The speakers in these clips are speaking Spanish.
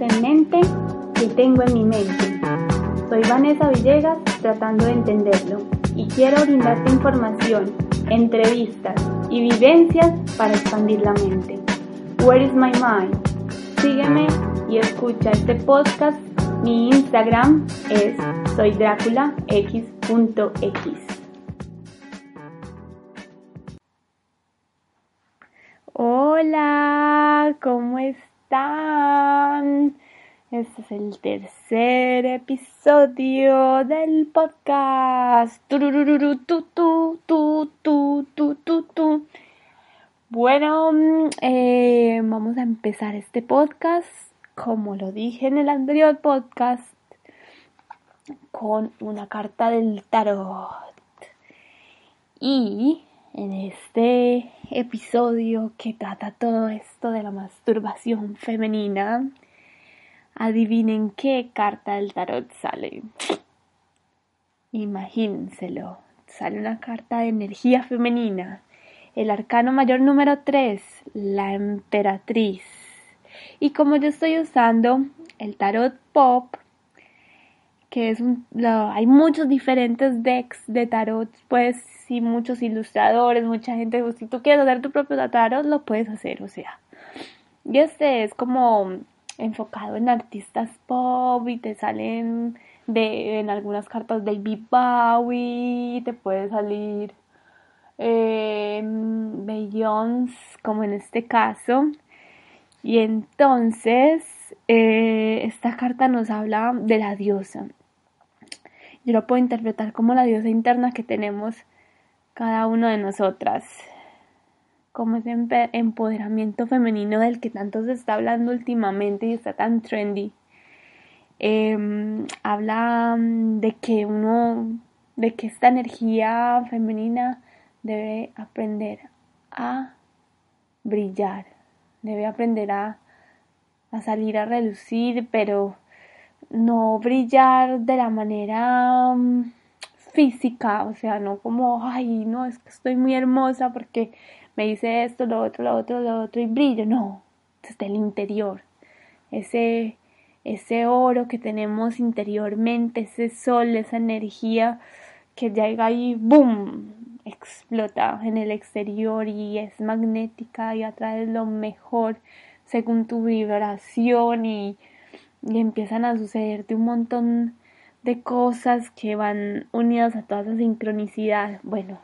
En mente que tengo en mi mente. Soy Vanessa Villegas tratando de entenderlo y quiero brindarte información, entrevistas y vivencias para expandir la mente. Where is my mind? Sígueme y escucha este podcast. Mi Instagram es soydráculax.x. Hola, ¿cómo estás? Este es el tercer episodio del podcast. Bueno, eh, vamos a empezar este podcast, como lo dije en el anterior podcast, con una carta del tarot. Y en este episodio que trata todo esto de la masturbación femenina, adivinen qué carta del tarot sale. Imagínenselo, sale una carta de energía femenina, el arcano mayor número 3, la emperatriz. Y como yo estoy usando el tarot pop, que es un, hay muchos diferentes decks de tarot, pues muchos ilustradores, mucha gente, si tú quieres hacer tu propio tarot, lo puedes hacer, o sea. Y este es como enfocado en artistas pop y te salen de, en algunas cartas David Bowie, te puede salir eh, como en este caso. Y entonces, eh, esta carta nos habla de la diosa yo lo puedo interpretar como la diosa interna que tenemos cada uno de nosotras, como ese empoderamiento femenino del que tanto se está hablando últimamente y está tan trendy. Em, habla mm, de que uno, de que esta energía femenina debe aprender a brillar, debe aprender a, a salir a relucir, pero no brillar de la manera mm, física, o sea, no como, ay, no, es que estoy muy hermosa porque me hice esto, lo otro, lo otro, lo otro y brillo, no, desde el interior, ese, ese oro que tenemos interiormente, ese sol, esa energía que llega y boom, explota en el exterior y es magnética y atrae lo mejor según tu vibración y y empiezan a sucederte un montón de cosas que van unidas a toda esa sincronicidad. Bueno,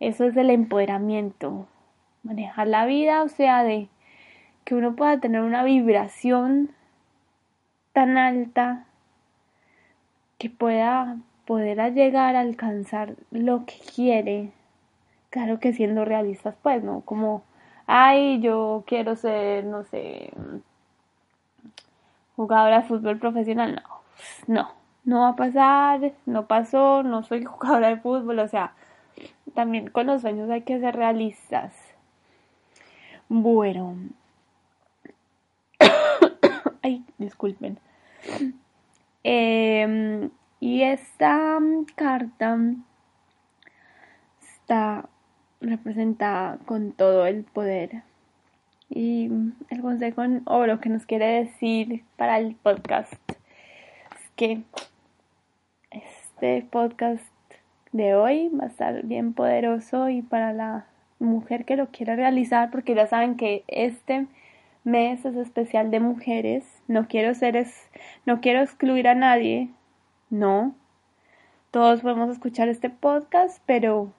eso es el empoderamiento, manejar la vida, o sea, de que uno pueda tener una vibración tan alta que pueda poder llegar a alcanzar lo que quiere. Claro que siendo realistas, pues, ¿no? Como, ay, yo quiero ser, no sé, jugadora de fútbol profesional, no, no, no va a pasar, no pasó, no soy jugadora de fútbol, o sea, también con los sueños hay que ser realistas. Bueno, ay, disculpen. Em, y esta carta está representada con todo el poder y el consejo o lo que nos quiere decir para el podcast es que este podcast de hoy va a estar bien poderoso y para la mujer que lo quiera realizar, porque ya saben que este mes es especial de mujeres. No quiero ser es, no quiero excluir a nadie. No. Todos podemos escuchar este podcast, pero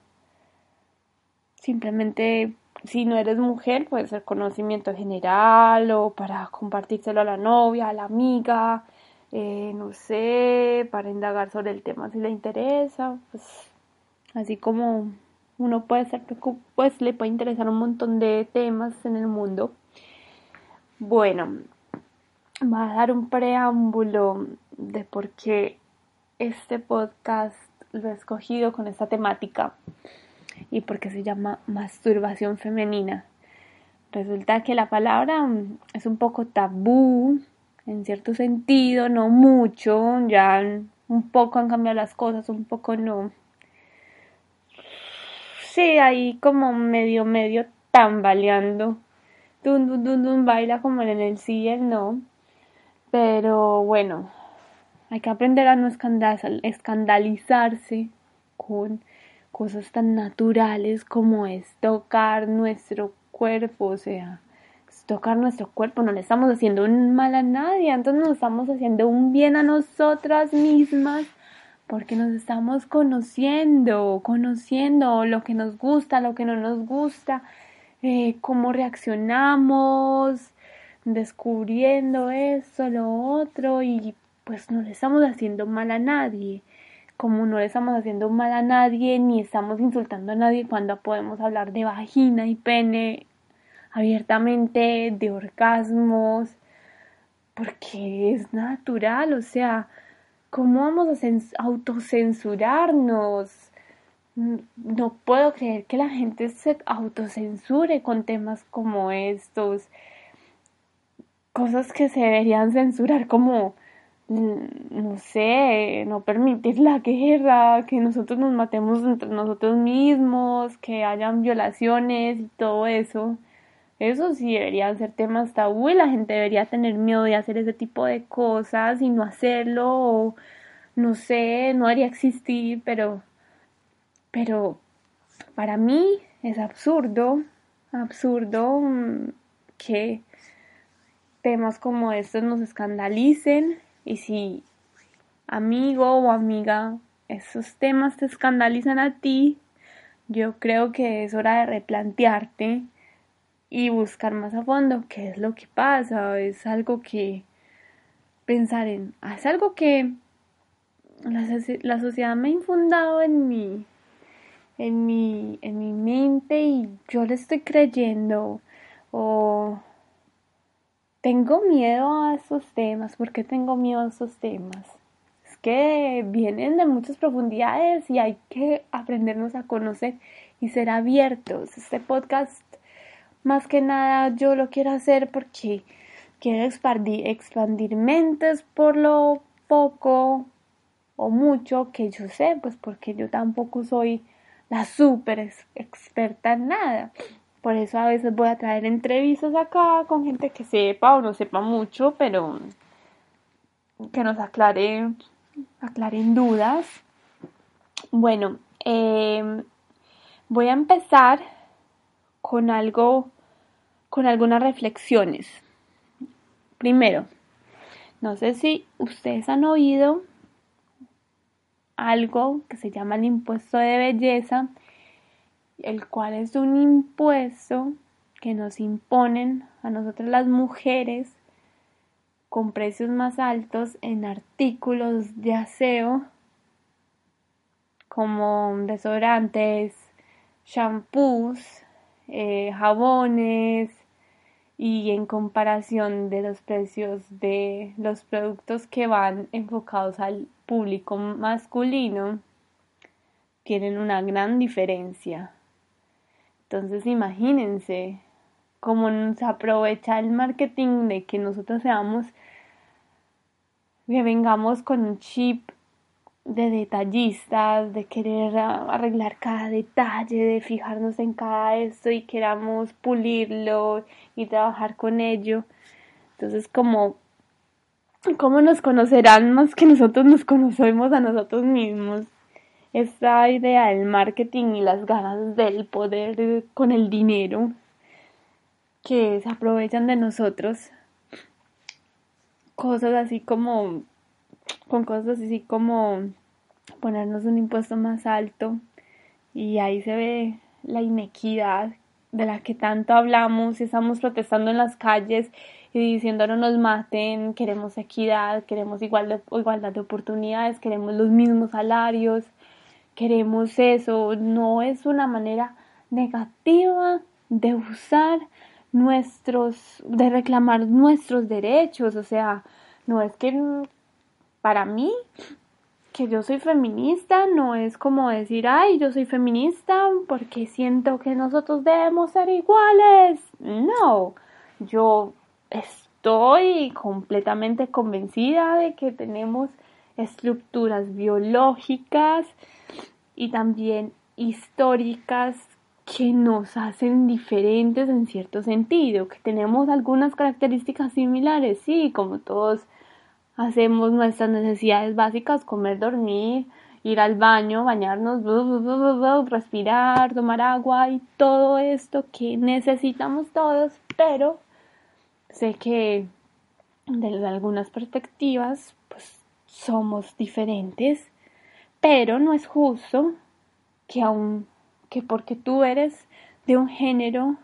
simplemente si no eres mujer, puede ser conocimiento general o para compartírselo a la novia, a la amiga, eh, no sé, para indagar sobre el tema si le interesa, pues así como uno puede ser, pues le puede interesar un montón de temas en el mundo. Bueno, va a dar un preámbulo de por qué este podcast lo he escogido con esta temática y por qué se llama masturbación femenina. Resulta que la palabra es un poco tabú, en cierto sentido, no mucho, ya un poco han cambiado las cosas, un poco no. Sí, ahí como medio, medio tambaleando. Dun, dun, dun, dun, baila como en el sí no. Pero bueno, hay que aprender a no escandalizarse con cosas tan naturales como es tocar nuestro cuerpo, o sea, tocar nuestro cuerpo, no le estamos haciendo un mal a nadie, entonces nos estamos haciendo un bien a nosotras mismas porque nos estamos conociendo, conociendo lo que nos gusta, lo que no nos gusta, eh, cómo reaccionamos, descubriendo eso, lo otro y pues no le estamos haciendo mal a nadie. Como no le estamos haciendo mal a nadie ni estamos insultando a nadie cuando podemos hablar de vagina y pene abiertamente, de orgasmos, porque es natural, o sea, ¿cómo vamos a autocensurarnos? No puedo creer que la gente se autocensure con temas como estos cosas que se deberían censurar como mm, no sé, no permitir la guerra, que nosotros nos matemos entre nosotros mismos, que hayan violaciones y todo eso. Eso sí deberían ser temas tabú y la gente debería tener miedo de hacer ese tipo de cosas y no hacerlo o no sé, no debería existir, pero pero para mí es absurdo, absurdo mm, que temas como estos nos escandalicen y si amigo o amiga esos temas te escandalizan a ti, yo creo que es hora de replantearte y buscar más a fondo qué es lo que pasa, es algo que pensar en, es algo que la, la sociedad me ha infundado en mi, en mi, en mi mente y yo le estoy creyendo o tengo miedo a esos temas. ¿Por qué tengo miedo a esos temas? Es que vienen de muchas profundidades y hay que aprendernos a conocer y ser abiertos. Este podcast, más que nada, yo lo quiero hacer porque quiero expandir, expandir mentes por lo poco o mucho que yo sé, pues porque yo tampoco soy la súper experta en nada. Por eso a veces voy a traer entrevistas acá con gente que sepa o no sepa mucho, pero que nos aclare, aclaren dudas. Bueno, em, voy a empezar con algo, con algunas reflexiones. Primero, no sé si ustedes han oído algo que se llama el impuesto de belleza el cual es un impuesto que nos imponen a nosotras las mujeres con precios más altos en artículos de aseo como desodorantes, shampoos, eh, jabones y en comparación de los precios de los productos que van enfocados al público masculino tienen una gran diferencia. Entonces imagínense cómo se aprovecha el marketing de que nosotros seamos, que vengamos con un chip de detallistas, de querer arreglar cada detalle, de fijarnos en cada esto y queramos pulirlo y trabajar con ello. Entonces, como ¿cómo nos conocerán más que nosotros nos conocemos a nosotros mismos? esta idea del marketing y las ganas del poder con el dinero que se aprovechan de nosotros. Cosas así como, con cosas así como ponernos un impuesto más alto. Y ahí se ve la inequidad de la que tanto hablamos y estamos protestando en las calles y diciendo no nos maten, queremos equidad, queremos igualdad, de oportunidades, queremos los mismos salarios, queremos eso, no es una manera negativa de usar nuestros, de reclamar nuestros derechos, o sea, no es que para mí que yo soy feminista no es como decir, ay, yo soy feminista porque siento que nosotros debemos ser iguales. No, yo estoy completamente convencida de que tenemos estructuras biológicas y también históricas que nos hacen diferentes en cierto sentido, que tenemos algunas características similares, sí, como todos hacemos nuestras necesidades básicas, comer, dormir, ir al baño, bañarnos, respirar, tomar agua y todo esto que necesitamos todos, pero sé que desde algunas perspectivas pues somos diferentes, pero no es justo que aun que porque tú eres de un género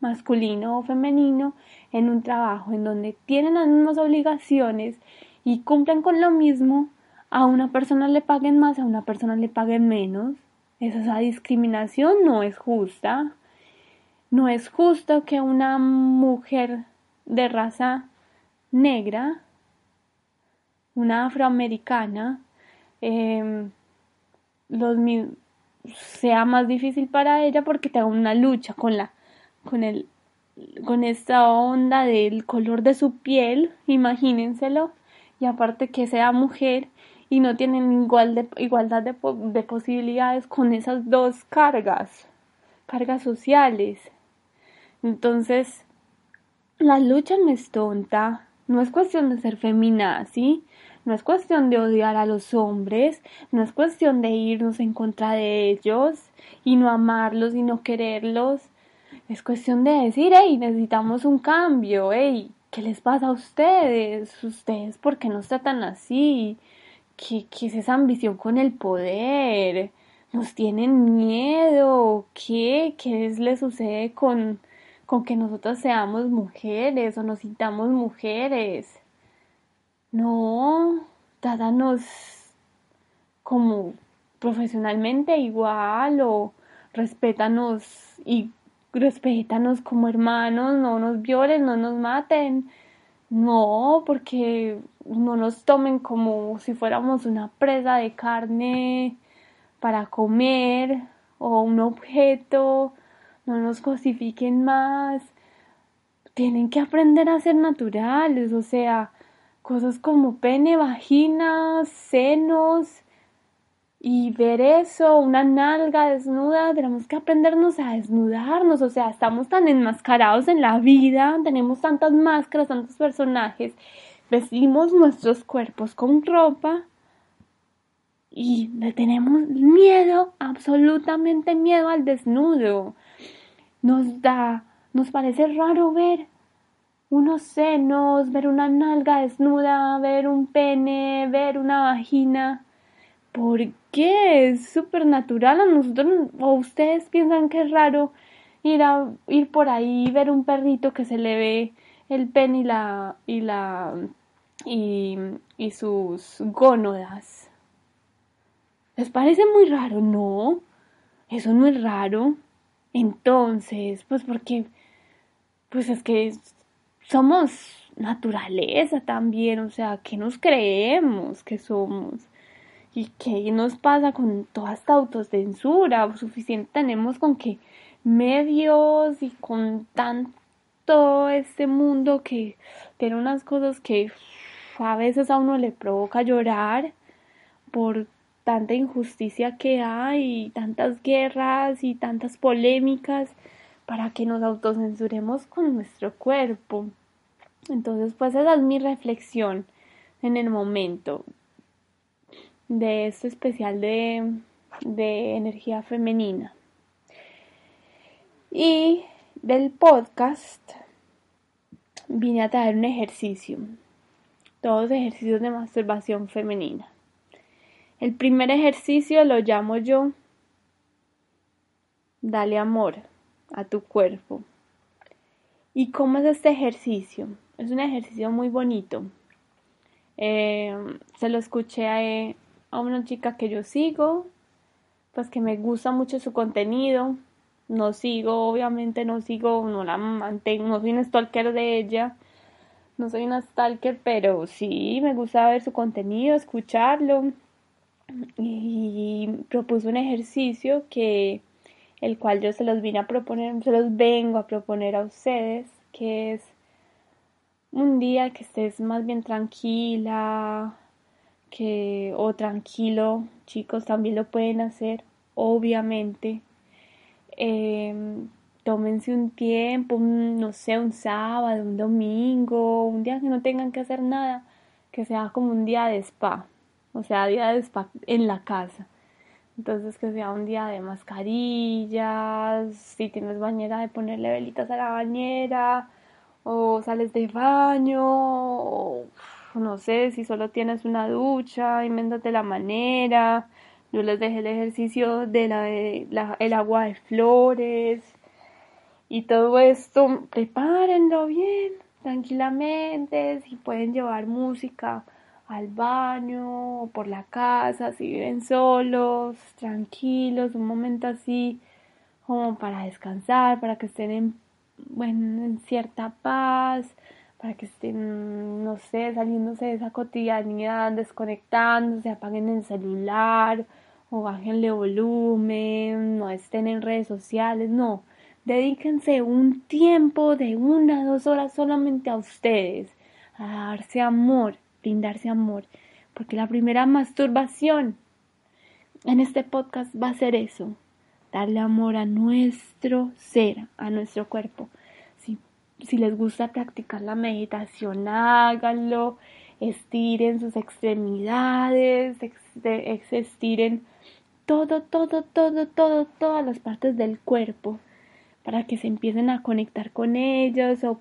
masculino o femenino en un trabajo en donde tienen las mismas obligaciones y cumplen con lo mismo, a una persona le paguen más, a una persona le paguen menos. Esa discriminación no es justa. No es justo que una mujer de raza negra, una afroamericana, eh, los, sea más difícil para ella porque tenga una lucha con la con el con esta onda del color de su piel, imagínenselo, y aparte que sea mujer y no tienen igual de, igualdad de, de posibilidades con esas dos cargas, cargas sociales. Entonces, la lucha no es tonta, no es cuestión de ser feminazi, no es cuestión de odiar a los hombres, no es cuestión de irnos en contra de ellos y no amarlos y no quererlos. Es cuestión de decir, hey, necesitamos un cambio, hey, ¿qué les pasa a ustedes? ¿Ustedes por qué nos tratan así? ¿Qué, qué es esa ambición con el poder? ¿Nos tienen miedo? ¿Qué? ¿Qué les sucede con, con que nosotros seamos mujeres o nos sintamos mujeres? no, trátanos como profesionalmente igual o respétanos y respétanos como hermanos, no nos violen, no nos maten. No, porque no nos tomen como si fuéramos una presa de carne para comer o un objeto, no nos cosifiquen más. Tienen que aprender a ser naturales, o sea, cosas como pene, vagina, senos y ver eso, una nalga desnuda, tenemos que aprendernos a desnudarnos, o sea, estamos tan enmascarados en la vida, tenemos tantas máscaras, tantos personajes, vestimos nuestros cuerpos con ropa y le tenemos miedo, absolutamente miedo al desnudo. Nos da, nos parece raro ver unos senos, ver una nalga desnuda, ver un pene, ver una vagina. ¿Por qué? Es súper natural a nosotros. ¿O ustedes piensan que es raro ir, a, ir por ahí y ver un perrito que se le ve el pene y la. y la. y, y sus gónodas? ¿Les parece muy raro? No. Eso no es raro. Entonces, pues porque. Pues es que somos naturaleza también, o sea, ¿qué nos creemos que somos? ¿Y qué nos pasa con toda esta autocensura? Suficiente tenemos con que medios y con tanto este mundo que tiene unas cosas que a veces a uno le provoca llorar por tanta injusticia que hay, y tantas guerras y tantas polémicas para que nos autocensuremos con nuestro cuerpo. Entonces, pues esa es mi reflexión en el momento de este especial de, de energía femenina. Y del podcast vine a traer un ejercicio, todos ejercicios de masturbación femenina. El primer ejercicio lo llamo yo Dale amor a tu cuerpo. ¿Y cómo es este ejercicio? Es un ejercicio muy bonito. Eh, se lo escuché a, una chica que yo sigo pues que me gusta mucho su contenido. No sigo, obviamente no sigo, no la mantengo, no soy un stalker de ella. No soy una stalker, pero sí me gusta ver su contenido, escucharlo. Y propuso un ejercicio que el cual yo se los vine a proponer, se los vengo a proponer a ustedes, que es un día que estés más bien tranquila, que o tranquilo, chicos también lo pueden hacer, obviamente. Em, tómense un tiempo, no sé, un sábado, un domingo, un día que no tengan que hacer nada, que sea como un día de spa, o sea, día de spa en la casa. Entonces que sea un día de mascarillas, si tienes bañera de ponerle velitas a la bañera, o sales de baño, o no sé, si solo tienes una ducha, invéntate la manera. Yo les dejé el ejercicio de la, el agua de flores y todo esto, prepárenlo bien, tranquilamente, si pueden llevar música al baño o por la casa, si viven solos, tranquilos, un momento así como para descansar, para que estén en, bueno, en cierta paz, para que estén, no sé, saliéndose de esa cotidianidad, desconectándose, apaguen el celular o bájenle volumen, no estén en redes sociales, no. Dedíquense un tiempo de una, dos horas solamente a ustedes, a darse amor, brindarse amor, porque la primera masturbación en este podcast va a ser eso, darle amor a nuestro ser, a nuestro cuerpo. Si, les gusta practicar la meditación, háganlo, estiren sus extremidades, estiren todo, todo, todo, todo, todas las partes del cuerpo para que se empiecen a conectar con ellos o,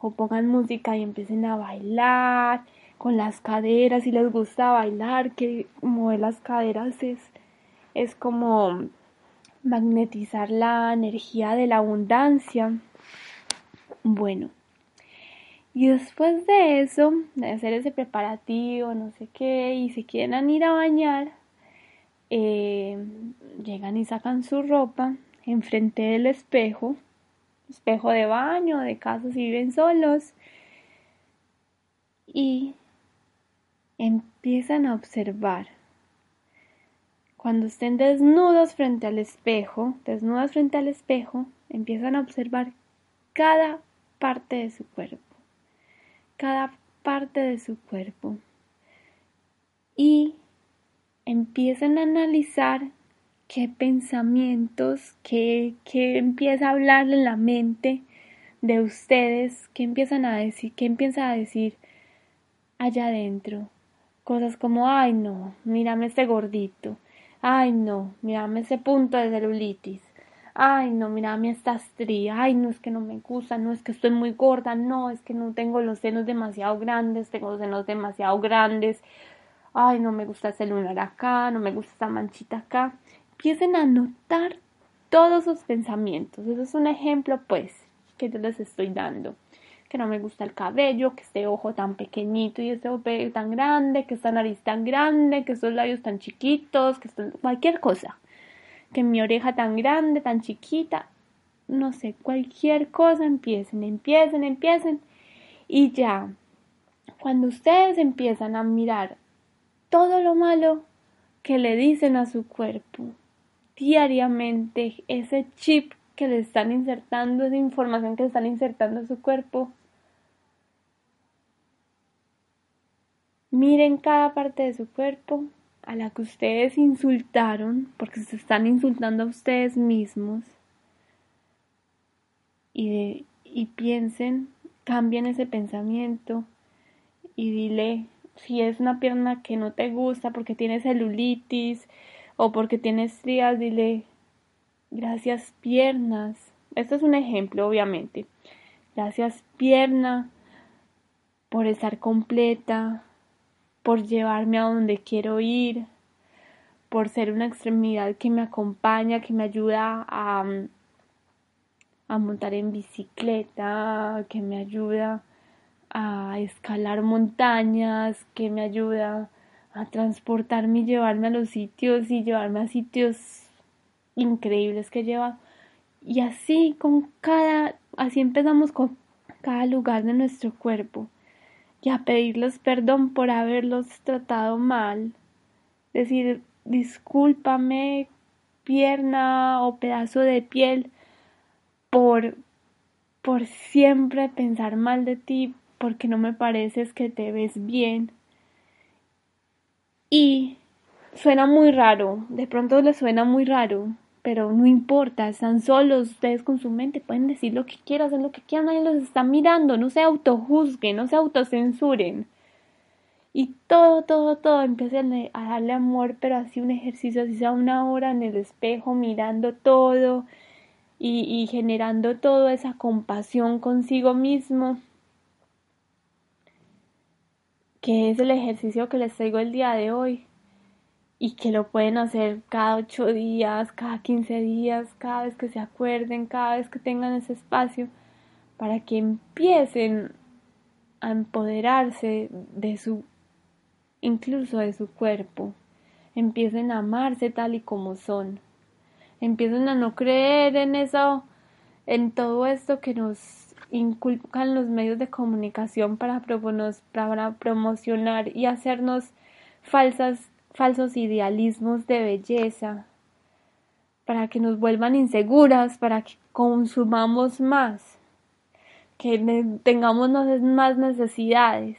o pongan música y empiecen a bailar con las caderas, si les gusta bailar, que mover las caderas es, es como magnetizar la energía de la abundancia. Bueno, y después de eso, de hacer ese preparativo, no sé qué, y si quieren ir a bañar, eh, llegan y sacan su ropa enfrente del espejo, espejo de baño, de casa si viven solos, y empiezan a observar. Cuando estén desnudos frente al espejo, desnudas frente al espejo, empiezan a observar cada parte de su cuerpo, cada parte de su cuerpo. Y empiezan a analizar qué pensamientos, qué, qué empieza a hablarle en la mente de ustedes, qué empiezan a decir, qué empieza a decir allá adentro, Cosas como, ay no, mírame este gordito. Ay no, mírame ese punto de celulitis. Ay no, mírame esta estría. Ay no, es que no me gusta. No, es que estoy muy gorda. No, es que no tengo los senos demasiado grandes. Tengo los senos demasiado grandes. Ay, no me gusta ese lunar acá. No me gusta esta manchita acá. Empiecen a notar todos sus pensamientos. Eso es un ejemplo, pues, que yo les estoy dando que no me gusta el cabello, que este ojo tan pequeñito y este ojo tan grande, que esta nariz tan grande, que estos labios tan chiquitos, que cualquier cosa, que mi oreja tan grande, tan chiquita, no sé, cualquier cosa, empiecen, empiecen, empiecen. Y ya, cuando ustedes empiezan a mirar todo lo malo que le dicen a su cuerpo diariamente, ese chip que le están insertando, esa información que le están insertando a su cuerpo, Miren cada parte de su cuerpo a la que ustedes insultaron, porque se están insultando a ustedes mismos. Y, y piensen, cambien ese pensamiento y dile si es una pierna que no te gusta porque tiene celulitis o porque tienes estrías, dile gracias piernas. Esto es un ejemplo, obviamente. Gracias pierna por estar completa, por llevarme a donde quiero ir, por ser una extremidad que me acompaña, que me ayuda a, a montar en bicicleta, que me ayuda a escalar montañas, que me ayuda a transportarme y llevarme a los sitios y llevarme a sitios increíbles que lleva. Y así con cada, así empezamos con cada lugar de nuestro cuerpo y a pedirles perdón por haberlos tratado mal. Decir, discúlpame, pierna o pedazo de piel, por, por siempre pensar mal de ti, porque no me pareces que te ves bien. Y suena muy raro, de pronto le suena muy raro, pero no importa, están solos ustedes con su mente, pueden decir lo que quieran, hacer lo que quieran, nadie los está mirando, no se autojuzguen, no se autocensuren. Y todo, todo, todo, empiecen a darle amor, pero así un ejercicio, así sea una hora en el espejo, mirando todo y, y generando toda esa compasión consigo mismo, que es el ejercicio que les traigo el día de hoy y que lo pueden hacer cada ocho días, cada quince días, cada vez que se acuerden, cada vez que tengan ese espacio, para que empiecen a empoderarse de su, incluso de su cuerpo, empiecen a amarse tal y como son, empiecen a no creer en eso, en todo esto que nos inculcan los medios de comunicación para, para promocionar y hacernos falsas falsos idealismos de belleza, para que nos vuelvan inseguras, para que consumamos más, que tengamos más necesidades.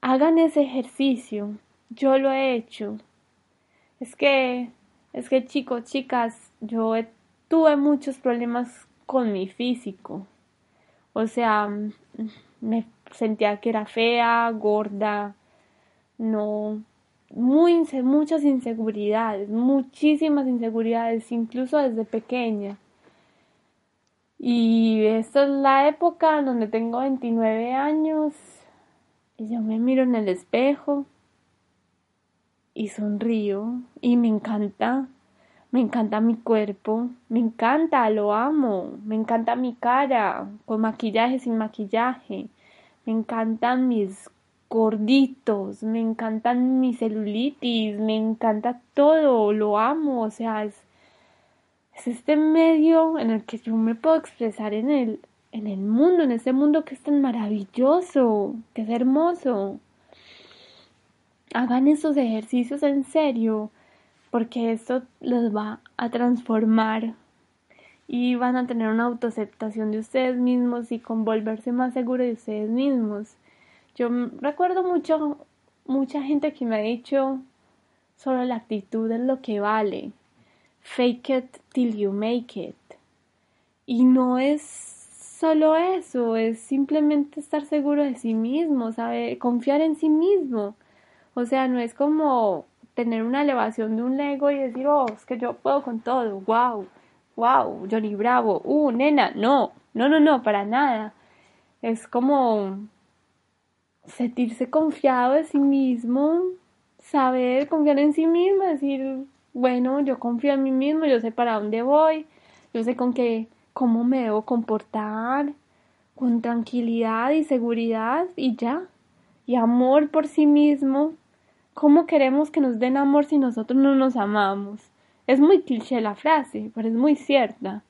Hagan ese ejercicio, yo lo he hecho. Es que, es que chicos, chicas, yo tuve muchos problemas con mi físico. O sea, me sentía que era fea, gorda, no, muy, muchas inseguridades, muchísimas inseguridades, incluso desde pequeña. Y esta es la época donde tengo 29 años y yo me miro en el espejo y sonrío y me encanta, me encanta mi cuerpo, me encanta, lo amo, me encanta mi cara, con maquillaje, sin maquillaje, me encantan mis gorditos, me encantan mi celulitis, me encanta todo, lo amo, o sea, es, es este medio en el que yo me puedo expresar en el, en el mundo, en este mundo que es tan maravilloso, que es hermoso. Hagan esos ejercicios en serio, porque esto los va a transformar y van a tener una autoaceptación de ustedes mismos y con volverse más seguros de ustedes mismos. Yo recuerdo mucho, mucha gente que me ha dicho, solo la actitud es lo que vale. Fake it till you make it. Y no es solo eso, es simplemente estar seguro de sí mismo, saber confiar en sí mismo. O sea, no es como tener una elevación de un ego y decir, oh, es que yo puedo con todo, wow, wow, Johnny Bravo, uh, nena, no, no, no, no, para nada. Es como sentirse confiado de sí mismo, saber confiar en sí mismo, decir, bueno, yo confío en mí mismo, yo sé para dónde voy, yo sé con qué, cómo me debo comportar, con tranquilidad y seguridad y ya. Y amor por sí mismo. ¿Cómo queremos que nos den amor si nosotros no nos amamos? Es muy cliché la frase, pero es muy cierta.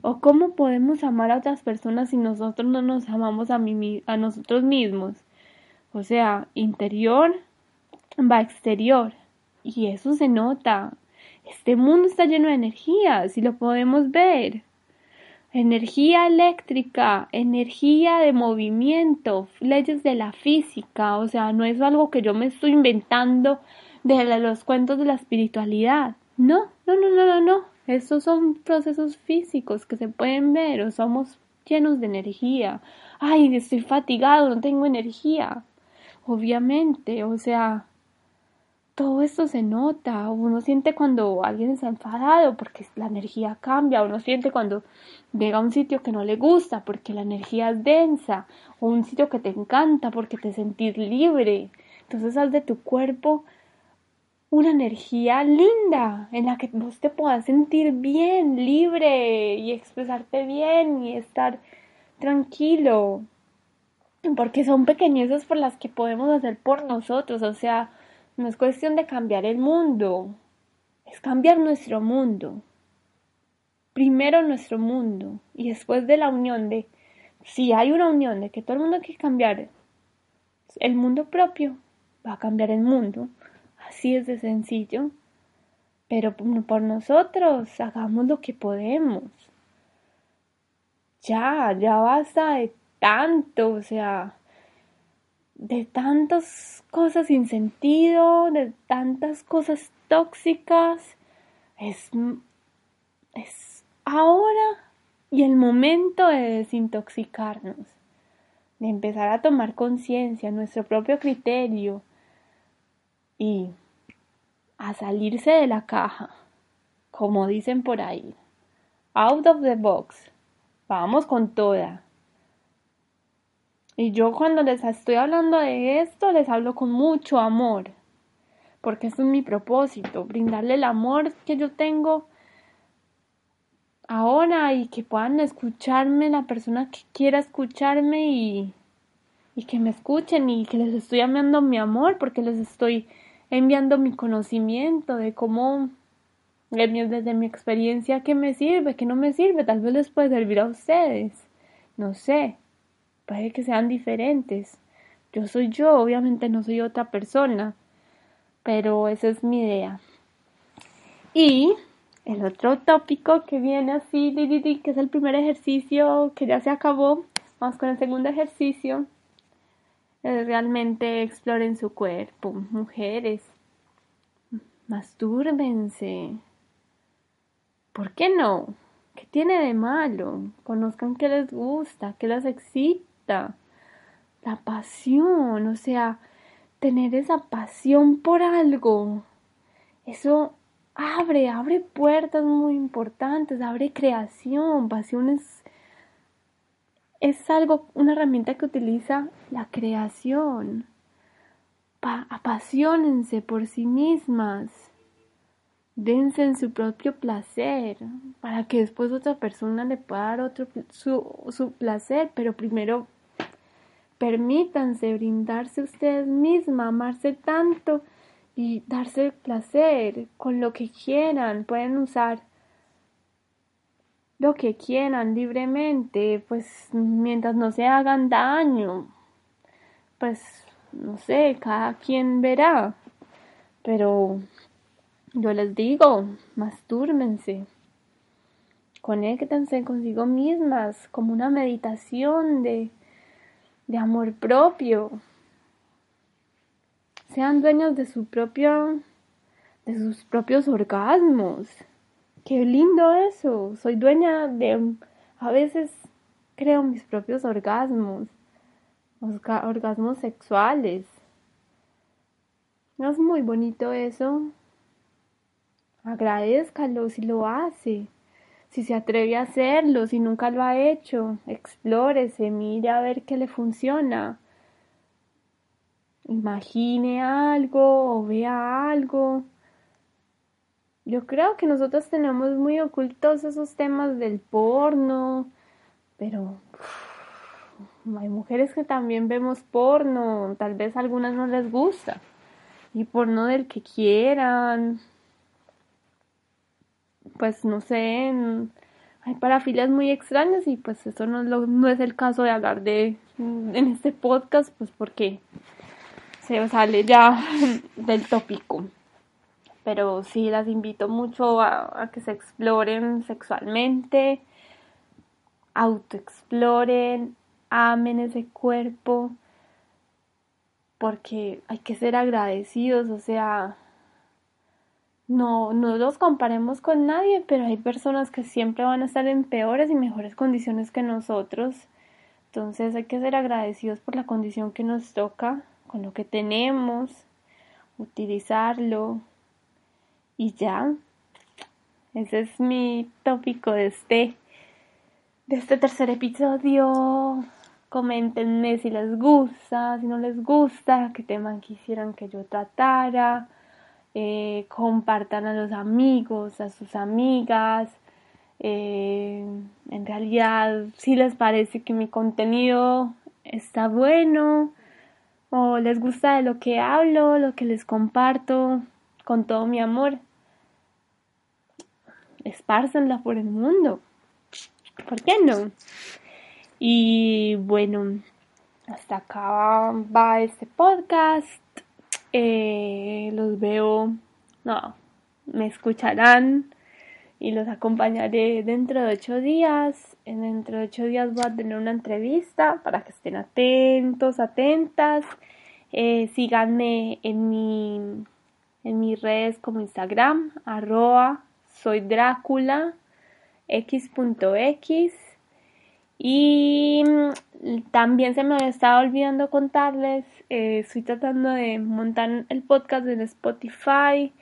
¿O cómo podemos amar a otras personas si nosotros no nos amamos a, mí, a nosotros mismos? O sea, interior va exterior. Y eso se nota. Este mundo está lleno de energía, si lo podemos ver. Energía eléctrica, energía de movimiento, leyes de la física, o sea, no es algo que yo me estoy inventando de los cuentos de la espiritualidad. No, no, no, no, no, no. Estos son procesos físicos que se pueden ver o somos llenos de energía. Ay, estoy fatigado, no tengo energía. Obviamente, o sea, todo esto se nota. Uno siente cuando alguien está enfadado porque la energía cambia. Uno siente cuando llega a un sitio que no le gusta porque la energía es densa. O un sitio que te encanta porque te sentís libre. Entonces haz de tu cuerpo una energía linda en la que vos te puedas sentir bien, libre y expresarte bien y estar tranquilo. Porque son pequeñezas por las que podemos hacer por nosotros, o sea, no es cuestión de cambiar el mundo, es cambiar nuestro mundo. Primero nuestro mundo y después de la unión de, si hay una unión de que todo el mundo que cambiar el mundo propio, va a cambiar el mundo. Así es de sencillo. Pero por nosotros, hagamos lo que podemos. Ya, ya basta de tanto, o sea, de tantas cosas sin sentido, de tantas cosas tóxicas. Es, es ahora y el momento de desintoxicarnos, de empezar a tomar conciencia, nuestro propio criterio y a salirse de la caja, como dicen por ahí. Out of the box. Vamos con toda. Y yo cuando les estoy hablando de esto, les hablo con mucho amor, porque eso es mi propósito, brindarle el amor que yo tengo ahora y que puedan escucharme la persona que quiera escucharme y, y que me escuchen y que les estoy enviando mi amor porque les estoy enviando mi conocimiento de cómo desde mi experiencia qué me sirve, qué no me sirve, tal vez les puede servir a ustedes, no sé. Puede que sean diferentes. Yo soy yo, obviamente no soy otra persona, pero esa es mi idea. Y el otro tópico que viene así, que es el primer ejercicio que ya se acabó, vamos con el segundo ejercicio, es realmente exploren su cuerpo, mujeres, mastúrbense. ¿Por qué no? ¿Qué tiene de malo? Conozcan qué les gusta, qué les excita la pasión, o sea, tener esa pasión por algo. Eso abre, abre puertas muy importantes, abre creación, pasión es, es algo, una herramienta que utiliza la creación. apasionense por sí mismas, dense en su propio placer, para que después otra persona le pueda dar otro, su, su placer, pero primero Permítanse brindarse ustedes mismas, amarse tanto y darse placer con lo que quieran. Pueden usar lo que quieran libremente, pues mientras no se hagan daño. Pues no sé, cada quien verá. Pero yo les digo, mastúrmense. Conéctense consigo mismas como una meditación de de amor propio. Sean dueños de su propio, de sus propios orgasmos. Qué lindo eso. Soy dueña de, a veces creo mis propios orgasmos, orgasmos sexuales. ¿No es muy bonito eso? Agradezcalo si lo hace si se atreve a hacerlo, si nunca lo ha hecho, explórese, mire a ver qué le funciona. Imagine algo o vea algo. Yo creo que nosotros tenemos muy ocultos esos temas del porno, pero hay mujeres que también vemos porno, tal vez a algunas no les gusta, y porno del que quieran, pues no sé, hay parafilias muy extrañas y pues eso no es, no es el caso de hablar de en este podcast, pues porque se sale ya del tópico. Pero sí las invito mucho a, a que se exploren sexualmente, autoexploren, amen ese cuerpo, porque hay que ser agradecidos, o sea, no, no los comparemos con nadie, pero hay personas que siempre van a estar en peores y mejores condiciones que nosotros. Entonces hay que ser agradecidos por la condición que nos toca, con lo que tenemos, utilizarlo y ya. Ese es mi tópico de este, de este tercer episodio. Coméntenme si les gusta, si no les gusta, qué tema quisieran que yo tratara eh, compartan a los amigos, a sus amigas. Eh, en realidad, si les parece que mi contenido está bueno o les gusta de lo que hablo, lo que les comparto con todo mi amor. Espárcenla por el mundo. ¿Por qué no? Y bueno, hasta acá va este podcast. Eh, los veo, no, me escucharán y los acompañaré dentro de ocho días. Dentro de ocho días voy a tener una entrevista para que estén atentos, atentas. Eh, síganme en mi en mis redes como Instagram, arroba soy Drácula, x.x. Y mm, también se me estaba olvidando contarles, eh, estoy tratando de montar el podcast en Spotify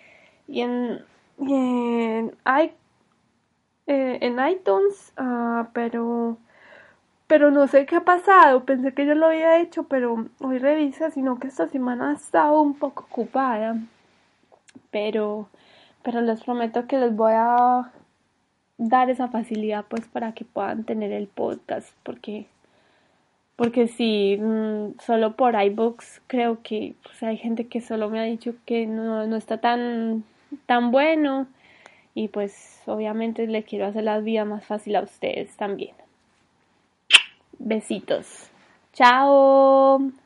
y en, en, eh, en iTunes, uh, pero pero no sé qué ha pasado, pensé que yo lo había hecho, pero hoy revisa, sino que esta semana ha estado un poco ocupada. Pero, pero les prometo que les voy a dar esa facilidad pues para que puedan tener el podcast, porque porque si mm, solo por iBooks creo que pues, hay gente que solo me ha dicho que no, no está tan, tan bueno y pues obviamente le quiero hacer la vida más fácil a ustedes también. Besitos. Chao.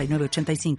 85